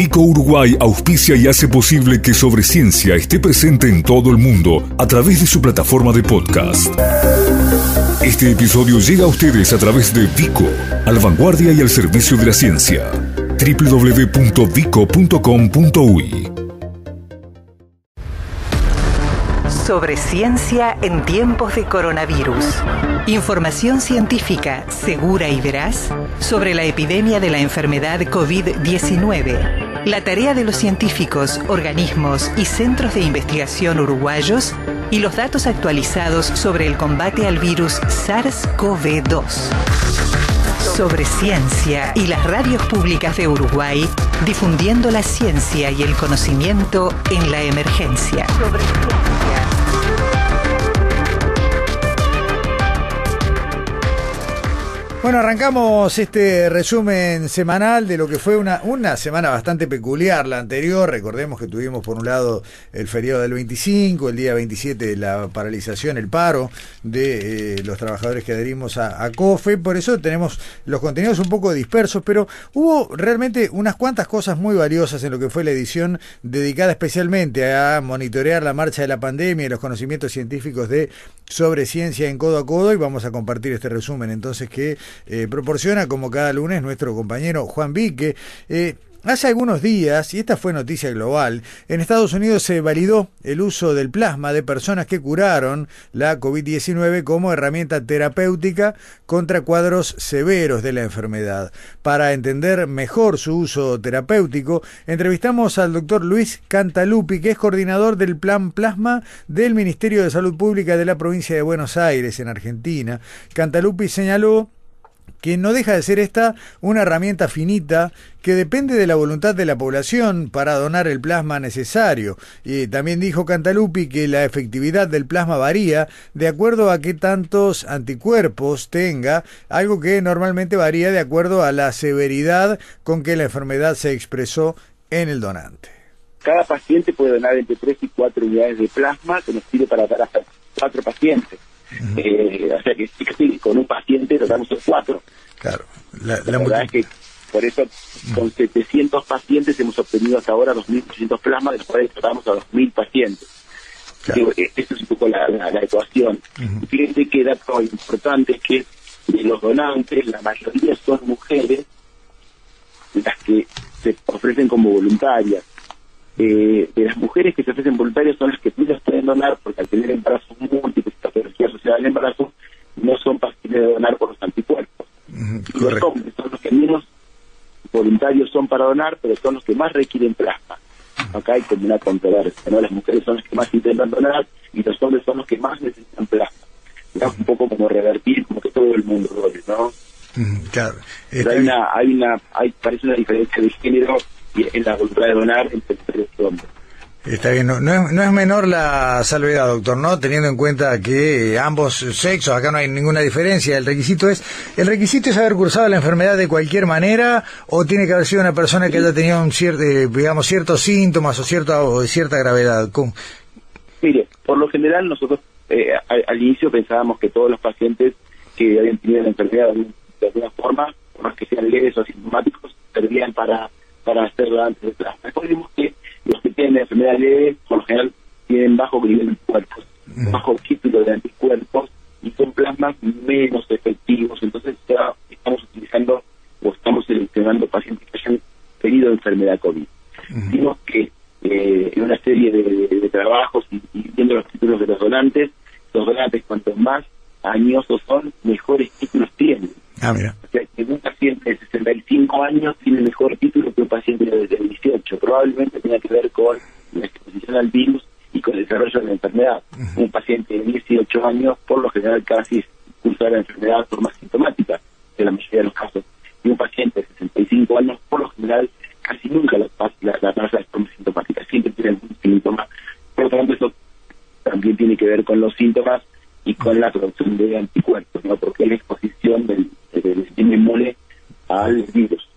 Vico Uruguay auspicia y hace posible que Sobre Ciencia esté presente en todo el mundo a través de su plataforma de podcast. Este episodio llega a ustedes a través de Vico, al vanguardia y al servicio de la ciencia. www.vico.com.uy Sobre ciencia en tiempos de coronavirus. Información científica segura y veraz sobre la epidemia de la enfermedad COVID-19. La tarea de los científicos, organismos y centros de investigación uruguayos y los datos actualizados sobre el combate al virus SARS-CoV-2. Sobre ciencia y las radios públicas de Uruguay, difundiendo la ciencia y el conocimiento en la emergencia. Bueno, arrancamos este resumen semanal de lo que fue una, una semana bastante peculiar, la anterior. Recordemos que tuvimos por un lado el feriado del 25, el día 27 la paralización, el paro de eh, los trabajadores que adherimos a, a, COFE. Por eso tenemos los contenidos un poco dispersos, pero hubo realmente unas cuantas cosas muy valiosas en lo que fue la edición dedicada especialmente a monitorear la marcha de la pandemia y los conocimientos científicos de sobre ciencia en codo a codo y vamos a compartir este resumen entonces que eh, proporciona como cada lunes nuestro compañero Juan Vique. Eh, Hace algunos días, y esta fue noticia global, en Estados Unidos se validó el uso del plasma de personas que curaron la COVID-19 como herramienta terapéutica contra cuadros severos de la enfermedad. Para entender mejor su uso terapéutico, entrevistamos al doctor Luis Cantalupi, que es coordinador del Plan Plasma del Ministerio de Salud Pública de la provincia de Buenos Aires, en Argentina. Cantalupi señaló que no deja de ser esta una herramienta finita que depende de la voluntad de la población para donar el plasma necesario. Y también dijo Cantalupi que la efectividad del plasma varía de acuerdo a qué tantos anticuerpos tenga, algo que normalmente varía de acuerdo a la severidad con que la enfermedad se expresó en el donante. Cada paciente puede donar entre 3 y 4 unidades de plasma que nos sirve para dar hasta 4 pacientes. Eh, o sea que sí, con un paciente tratamos cuatro. Claro. La, la, la verdad es que por eso con 700 pacientes hemos obtenido hasta ahora 2.800 plasmas, de los cuales tratamos a 2.000 pacientes. Claro. Esta es un poco la, la, la ecuación. Uh -huh. Fíjense que dato importante es que de los donantes, la mayoría son mujeres las que se ofrecen como voluntarias. Eh, de las mujeres que se ofrecen voluntarias son las que ellas pueden donar porque al tener embarazos múltiples, patología asociada al embarazo, no son pacientes de donar por los anticuerpos. Y los hombres son los que menos voluntarios son para donar, pero son los que más requieren plasma. Acá hay como una controversia, ¿no? Las mujeres son las que más intentan donar y los hombres son los que más necesitan plasma. Un poco como revertir, como que todo el mundo done, ¿no? Claro. Pero hay una, hay una, hay, parece una diferencia de género en la voluntad de donar entre mujeres y hombres. Está bien, no, no, es, no es menor la salvedad, doctor, ¿no? Teniendo en cuenta que ambos sexos, acá no hay ninguna diferencia, el requisito es, el requisito es haber cursado la enfermedad de cualquier manera o tiene que haber sido una persona que haya tenido un cierto, eh, digamos, ciertos síntomas o cierta, o cierta gravedad. ¿Cómo? Mire, por lo general nosotros eh, al, al, inicio pensábamos que todos los pacientes que habían tenido la enfermedad de alguna forma, por más que sean leves o asintomáticos, servían para, para hacerlo antes de plasma. Después vimos que los que tienen enfermedad leve, por lo general, tienen bajo nivel de anticuerpos, uh-huh. bajo título de anticuerpos, y son plasmas menos efectivos. Entonces ya estamos utilizando o estamos seleccionando pacientes que hayan tenido enfermedad COVID. Uh-huh. Vimos que eh, en una serie de, de, de trabajos y, y, viendo los títulos de los donantes, los donantes cuanto más añosos son, mejores títulos tienen. Ah, mira. O sea, que un paciente de 65 años tiene mejor título que un paciente de 18. Probablemente tenga que ver con la exposición al virus y con el desarrollo de la enfermedad. Uh -huh. Un paciente de 18 años, por lo general, casi cursa la enfermedad por más sintomática, en la mayoría de los casos. Y un paciente de 65 años, por lo general, casi nunca la, la, la pasa de forma sintomática. Siempre tiene algún síntoma. Por lo tanto, eso también tiene que ver con los síntomas y con la producción de anticuerpos, ¿no? porque es la exposición del, del sistema inmune al virus.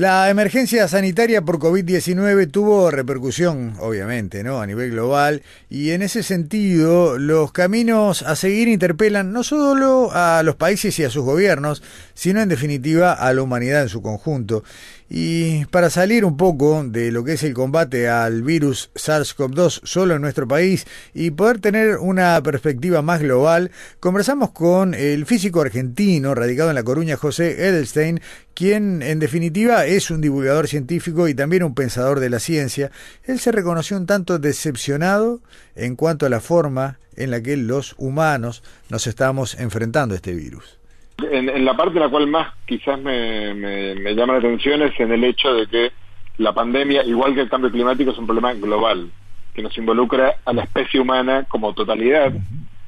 La emergencia sanitaria por COVID-19 tuvo repercusión, obviamente, ¿no? a nivel global y en ese sentido los caminos a seguir interpelan no solo a los países y a sus gobiernos, sino en definitiva a la humanidad en su conjunto. Y para salir un poco de lo que es el combate al virus SARS-CoV-2 solo en nuestro país y poder tener una perspectiva más global, conversamos con el físico argentino radicado en La Coruña, José Edelstein, quien en definitiva es un divulgador científico y también un pensador de la ciencia. Él se reconoció un tanto decepcionado en cuanto a la forma en la que los humanos nos estamos enfrentando a este virus. En, la parte en la cual más quizás me, me, llama la atención es en el hecho de que la pandemia, igual que el cambio climático, es un problema global, que nos involucra a la especie humana como totalidad.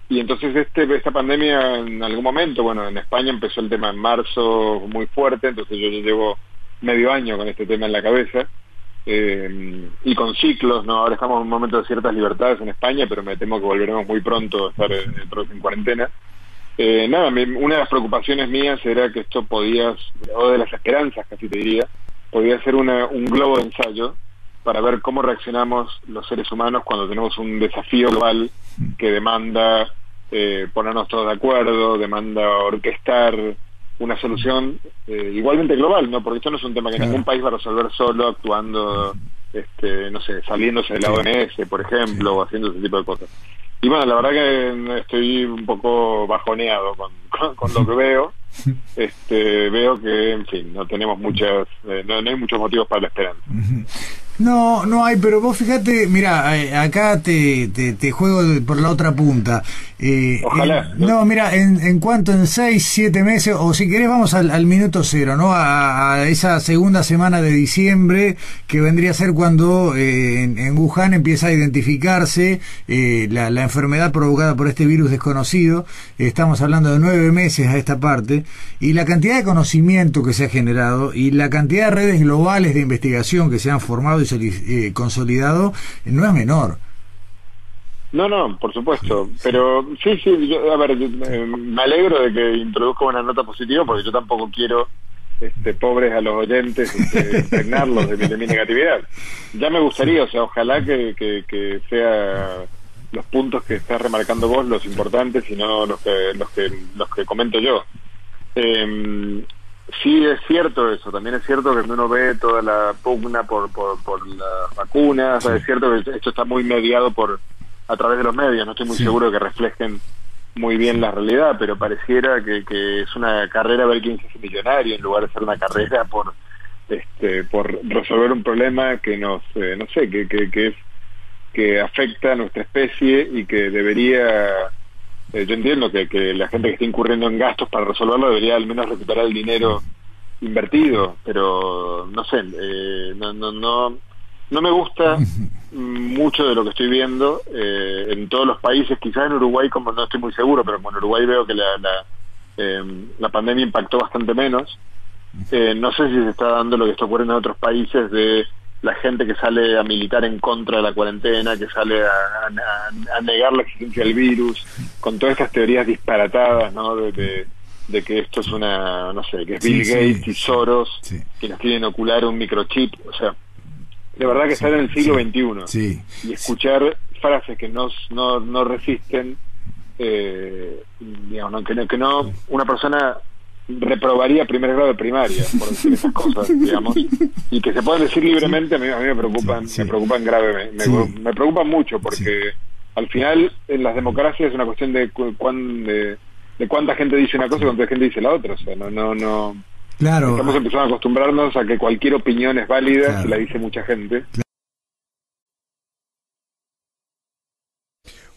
Y entonces este, esta pandemia en algún momento, bueno, en España empezó el tema en marzo muy fuerte, entonces yo llevo medio año con este tema en la cabeza. Eh, y con ciclos, ¿no? Ahora estamos en un momento de ciertas libertades en España, pero me temo que volveremos muy pronto a estar en, en cuarentena. Eh, nada, una de las preocupaciones mías era que esto podía, o de las esperanzas casi te diría, podía ser una, un globo de ensayo para ver cómo reaccionamos los seres humanos cuando tenemos un desafío global que demanda eh, ponernos todos de acuerdo, demanda orquestar una solución eh, igualmente global, ¿no? Porque esto no es un tema que ningún país va a resolver solo actuando, este, no sé, saliéndose de la OMS, por ejemplo, o haciendo ese tipo de cosas. Y bueno, la verdad que estoy un poco bajoneado con, con, lo que veo. Este, veo que, en fin, no tenemos muchas, eh, no, hay muchos motivos para la esperanza. No, no hay, pero vos fíjate, mira, eh, acá te, te, juego por la otra punta. Eh, Ojalá. no, mira, en, en cuanto en seis, siete meses, o si querés vamos al, minuto cero, ¿no? A, esa segunda semana de diciembre, que vendría a ser cuando eh, en, Wuhan empieza a identificarse la, la enfermedad provocada por este virus desconocido. Estamos hablando de nueve meses a esta parte, y la cantidad de conocimiento que se ha generado y la cantidad de redes globales de investigación que se han formado y eh, consolidado no es menor. No, no, por supuesto. Pero sí, sí, a ver, eh, me alegro de que introduzca una nota positiva porque yo tampoco quiero este, pobres a los oyentes este, impregnarlos de, mi negatividad. Ya me gustaría, o sea, ojalá que, que, sea los puntos que estás remarcando vos los importantes y no los que los que los que comento yo. Eh, Sí, es cierto eso. También es cierto que uno ve toda la pugna por, por, por las vacunas, es cierto que esto está muy mediado por a través de los medios. No estoy muy seguro de que reflejen muy bien la realidad, pero pareciera que, que es una carrera a ver quién se hace millonario en lugar de ser una carrera por este por resolver un problema que nos eh, no sé que, que, que es que afecta a nuestra especie y que debería eh, yo entiendo que, que la gente que está incurriendo en gastos para resolverlo debería al menos recuperar el dinero invertido, pero no sé, eh, no, no, no, no me gusta mucho de lo que estoy viendo eh, en todos los países, quizás en Uruguay como no estoy muy seguro, pero como en Uruguay veo que la, la, la pandemia impactó bastante menos. no sé si se está dando lo que está ocurriendo en otros países de la gente que sale a militar en contra de la cuarentena, que sale a, negar la existencia del virus, con todas estas teorías disparatadas, ¿no? De, que esto es una, no sé, que es Bill Gates y Soros que nos quieren ocular un microchip, o sea, de verdad que estar en el siglo XXI y escuchar frases que no, no, no resisten, eh, digamos, que, que no, una persona reprobaría primer grado de primaria por decir esas cosas, digamos, y que se puedan decir libremente a mí, a mí me preocupan, me preocupan gravemente, me, preocupan mucho porque al final en las democracias es una cuestión de, de, de cuánta gente dice una cosa y cuánta gente dice la otra, o sea, no, no, no. Claro. Estamos empezando a acostumbrarnos a que cualquier opinión es válida si la dice mucha gente.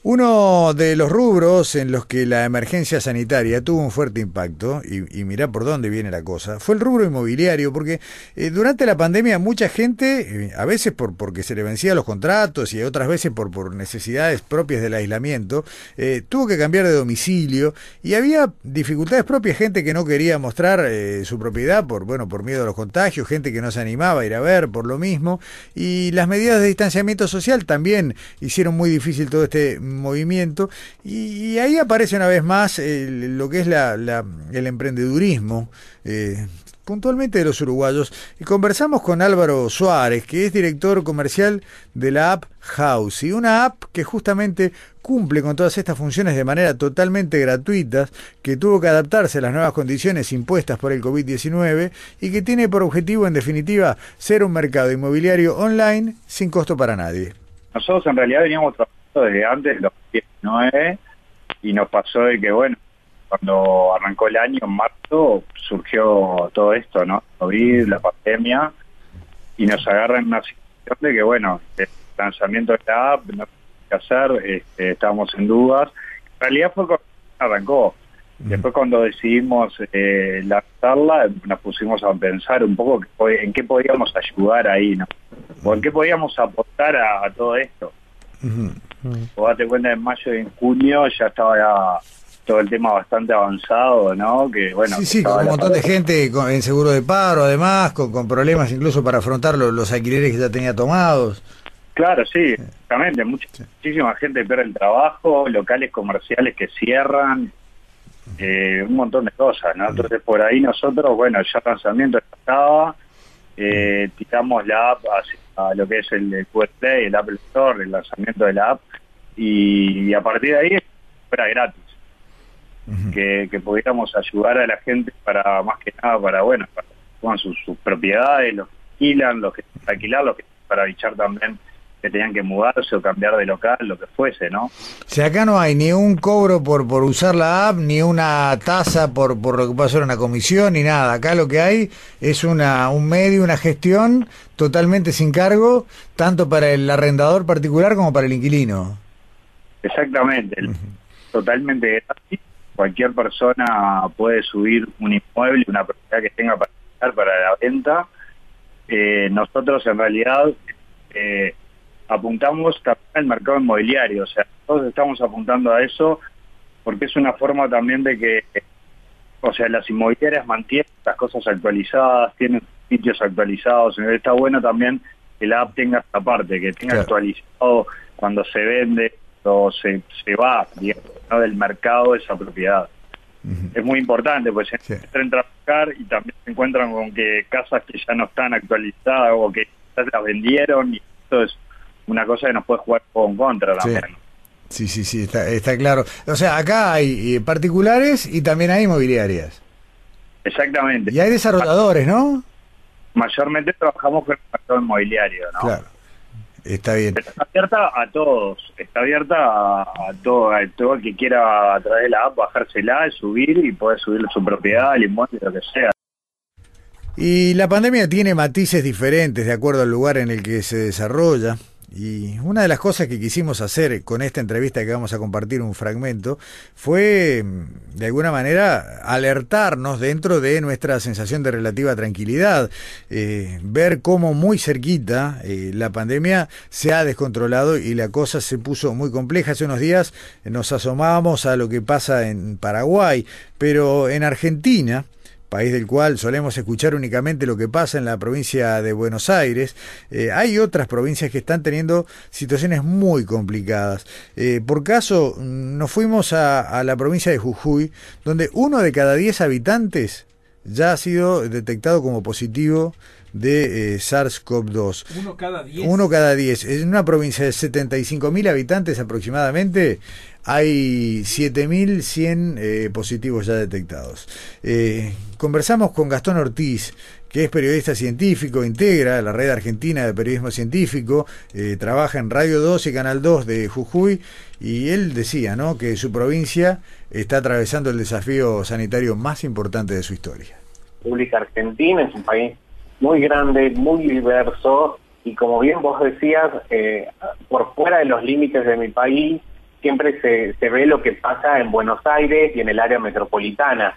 Uno de los rubros en los que la emergencia sanitaria tuvo un fuerte impacto, y, mirá por dónde viene la cosa, fue el rubro inmobiliario, porque eh, durante la pandemia mucha gente, eh, a veces por, porque se le vencían los contratos y otras veces por, por necesidades propias del aislamiento, eh, tuvo que cambiar de domicilio y había dificultades propias, gente que no quería mostrar su propiedad por, bueno, por miedo a los contagios, gente que no se animaba a ir a ver por lo mismo, y las medidas de distanciamiento social también hicieron muy difícil todo este movimiento y, ahí aparece una vez más lo que es la, el emprendedurismo. Eh, puntualmente de los uruguayos, y conversamos con Álvaro Suárez, que es director comercial de la app House, y una app que justamente cumple con todas estas funciones de manera totalmente gratuita, que tuvo que adaptarse a las nuevas condiciones impuestas por el COVID-19 y que tiene por objetivo, en definitiva, ser un mercado inmobiliario online sin costo para nadie. Nosotros en realidad veníamos trabajando desde antes de los 19 y nos pasó de que, bueno, cuando arrancó el año, en marzo, surgió todo esto, ¿no? COVID, la pandemia, y nos agarra en una situación de que, bueno, el lanzamiento de la app, no qué hacer, este, estábamos en dudas. En realidad fue cuando arrancó. Después cuando decidimos eh, lanzarla, nos pusimos a pensar un poco en qué podíamos ayudar ahí, ¿no? O en qué podíamos aportar a, todo esto. O date cuenta, en mayo y en junio ya estaba ya todo el tema bastante avanzado, ¿no? Que bueno. Sí, sí, con un montón de gente en seguro de paro, además, con, problemas incluso para afrontar los, alquileres que ya tenía tomados. Claro, sí, exactamente. Muchísima gente pierde el trabajo, locales comerciales que cierran, eh, un montón de cosas, ¿no? Entonces, por ahí nosotros, bueno, ya el lanzamiento estaba, eh, tiramos la app a lo que es el, el Play, el Apple Store, el lanzamiento de la app, y, y a partir de ahí era gratis. Que, que, pudiéramos ayudar a la gente para, más que nada, para, bueno, para sus, propiedades, los que alquilan, los que alquilar, los que para bichar también que tenían que mudarse o cambiar de local, lo que fuese, ¿no? Si acá no hay ni un cobro por, por usar la app, ni una tasa por, por lo que ser una comisión, ni nada. Acá lo que hay es una, un medio, una gestión totalmente sin cargo, tanto para el arrendador particular como para el inquilino. Exactamente, totalmente gratis cualquier persona puede subir un inmueble, una propiedad que tenga para, para la venta. Eh, nosotros en realidad eh, apuntamos también al mercado inmobiliario, o sea, todos estamos apuntando a eso porque es una forma también de que, o sea, las inmobiliarias mantienen las cosas actualizadas, tienen sitios actualizados, está bueno también que la app tenga esta parte, que tenga actualizado cuando se vende, o se, se va digamos, del mercado esa propiedad. Es muy importante, pues se entran a trabajar y también se encuentran con que casas que ya no están actualizadas o que ya las vendieron y esto es una cosa que nos puede jugar con contra también. Sí, sí, sí, está, está claro. O sea, acá hay eh, particulares y también hay inmobiliarias. Exactamente. Y hay desarrolladores, ¿no? Mayormente trabajamos con el mercado inmobiliario, ¿no? Claro. Está bien. está abierta a todos, está abierta a, todo, a todo el que quiera a través de la app bajársela, subir y poder subir su propiedad, el inmueble, lo que sea. Y la pandemia tiene matices diferentes de acuerdo al lugar en el que se desarrolla. Y una de las cosas que quisimos hacer con esta entrevista que vamos a compartir un fragmento fue, mm, de alguna manera, alertarnos dentro de nuestra sensación de relativa tranquilidad, eh, ver cómo muy cerquita eh, la pandemia se ha descontrolado y la cosa se puso muy compleja. Hace unos días nos asomábamos a lo que pasa en Paraguay, pero en Argentina, país del cual solemos escuchar únicamente lo que pasa en la provincia de Buenos Aires, eh, hay otras provincias que están teniendo situaciones muy complicadas. Eh, por caso, nos fuimos a, la provincia de Jujuy, donde uno de cada diez habitantes ya ha sido detectado como positivo de eh, SARS-CoV-2. Uno cada diez. Uno cada diez. En una provincia de 75.000 habitantes aproximadamente, hay 7.100 eh, positivos ya detectados. Eh, conversamos con Gastón Ortiz, que es periodista científico, integra la red argentina de periodismo científico, eh, trabaja en Radio 2 y Canal 2 de Jujuy, y él decía ¿no? que su provincia está atravesando el desafío sanitario más importante de su historia. República Argentina es un país muy grande, muy diverso, y como bien vos decías, por fuera de los límites de mi país, siempre se, ve lo que pasa en Buenos Aires y en el área metropolitana,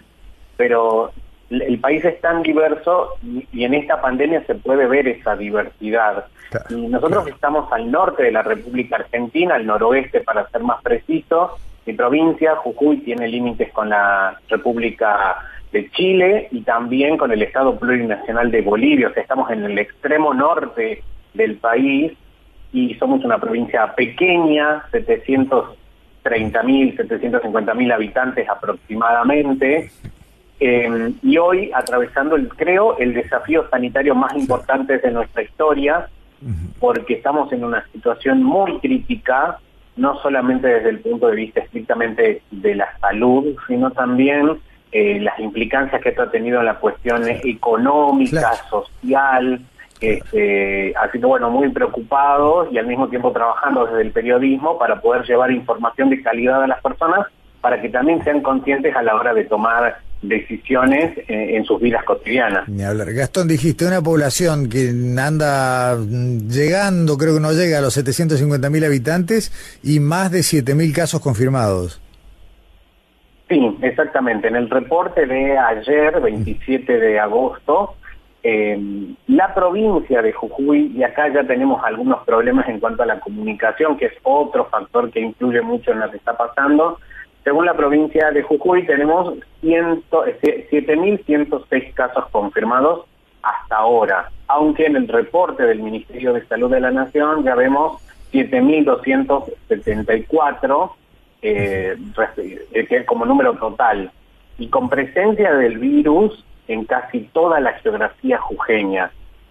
pero el país es tan diverso y, en esta pandemia se puede ver esa diversidad. y nosotros estamos al norte de la República Argentina, al noroeste para ser más preciso. Mi provincia, Jujuy, tiene límites con la República de Chile y también con el Estado Plurinacional de Bolivia. O sea, estamos en el extremo norte del país y somos una provincia pequeña, 700 30.000, 750.000 habitantes aproximadamente. Eh, y hoy atravesando, el, creo, el desafío sanitario más importante de nuestra historia, porque estamos en una situación muy crítica, no solamente desde el punto de vista estrictamente de la salud, sino también eh, las implicancias que esto ha tenido en la cuestión económica, social, este, así que bueno, muy preocupados y al mismo tiempo trabajando desde el periodismo para poder llevar información de calidad a las personas para que también sean conscientes a la hora de tomar decisiones eh, en sus vidas cotidianas. Ni hablar. Gastón, dijiste una población que anda llegando, creo que no llega a los 750 mil habitantes y más de 7 mil casos confirmados. Sí, exactamente. En el reporte de ayer, 27 de agosto, eh, la provincia de Jujuy, y acá ya tenemos algunos problemas en cuanto a la comunicación, que es otro factor que influye mucho en lo que está pasando, según la provincia de Jujuy, tenemos 7.106 eh, casos confirmados hasta ahora, aunque en el reporte del Ministerio de Salud de la Nación ya vemos 7.274 eh, como número total, y con presencia del virus en casi toda la geografía jujeña.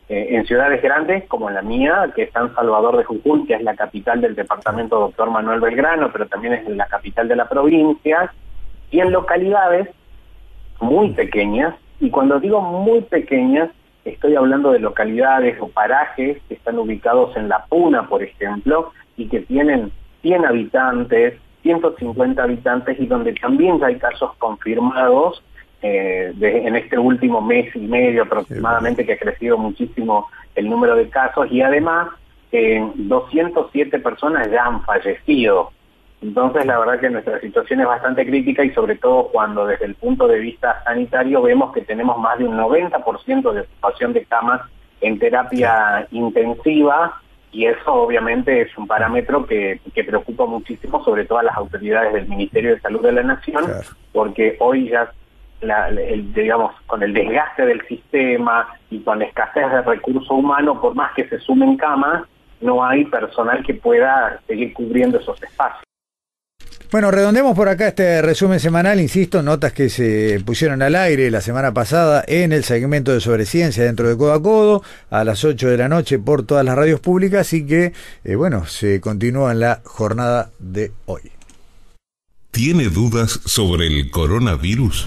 Eh, en ciudades grandes como la mía, que es San Salvador de Jujuy, que es la capital del departamento Doctor Manuel Belgrano, pero también es la capital de la provincia, y en localidades muy pequeñas, y cuando digo muy pequeñas, estoy hablando de localidades o parajes que están ubicados en La Puna, por ejemplo, y que tienen 100 habitantes, 150 habitantes, y donde también hay casos confirmados eh, en este último mes y medio aproximadamente que ha crecido muchísimo el número de casos y además eh, 207 personas ya han fallecido. Entonces la verdad que nuestra situación es bastante crítica y sobre todo cuando desde el punto de vista sanitario vemos que tenemos más de un 90% de ocupación de camas en terapia intensiva y eso obviamente es un parámetro que, que, preocupa muchísimo sobre todo a las autoridades del Ministerio de Salud de la Nación, porque hoy ya el, digamos, con el desgaste del sistema y con la escasez de recurso humano, por más que se sumen camas, no hay personal que pueda seguir cubriendo esos espacios. Bueno, redondemos por acá este resumen semanal, insisto, notas que se pusieron al aire la semana pasada en el segmento de Sobreciencia dentro de Codo a Codo, a las 8 de la noche por todas las radios públicas y que, eh, bueno, se continúa en la jornada de hoy. ¿Tiene dudas sobre el coronavirus?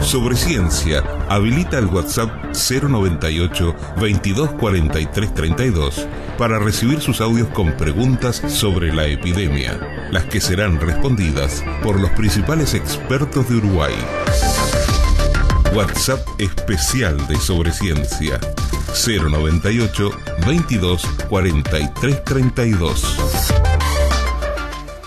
Sobre ciencia, habilita el WhatsApp 098 2243 32 para recibir sus audios con preguntas sobre la epidemia, las que serán respondidas por los principales expertos de Uruguay. WhatsApp especial de Sobre Ciencia 098 22 32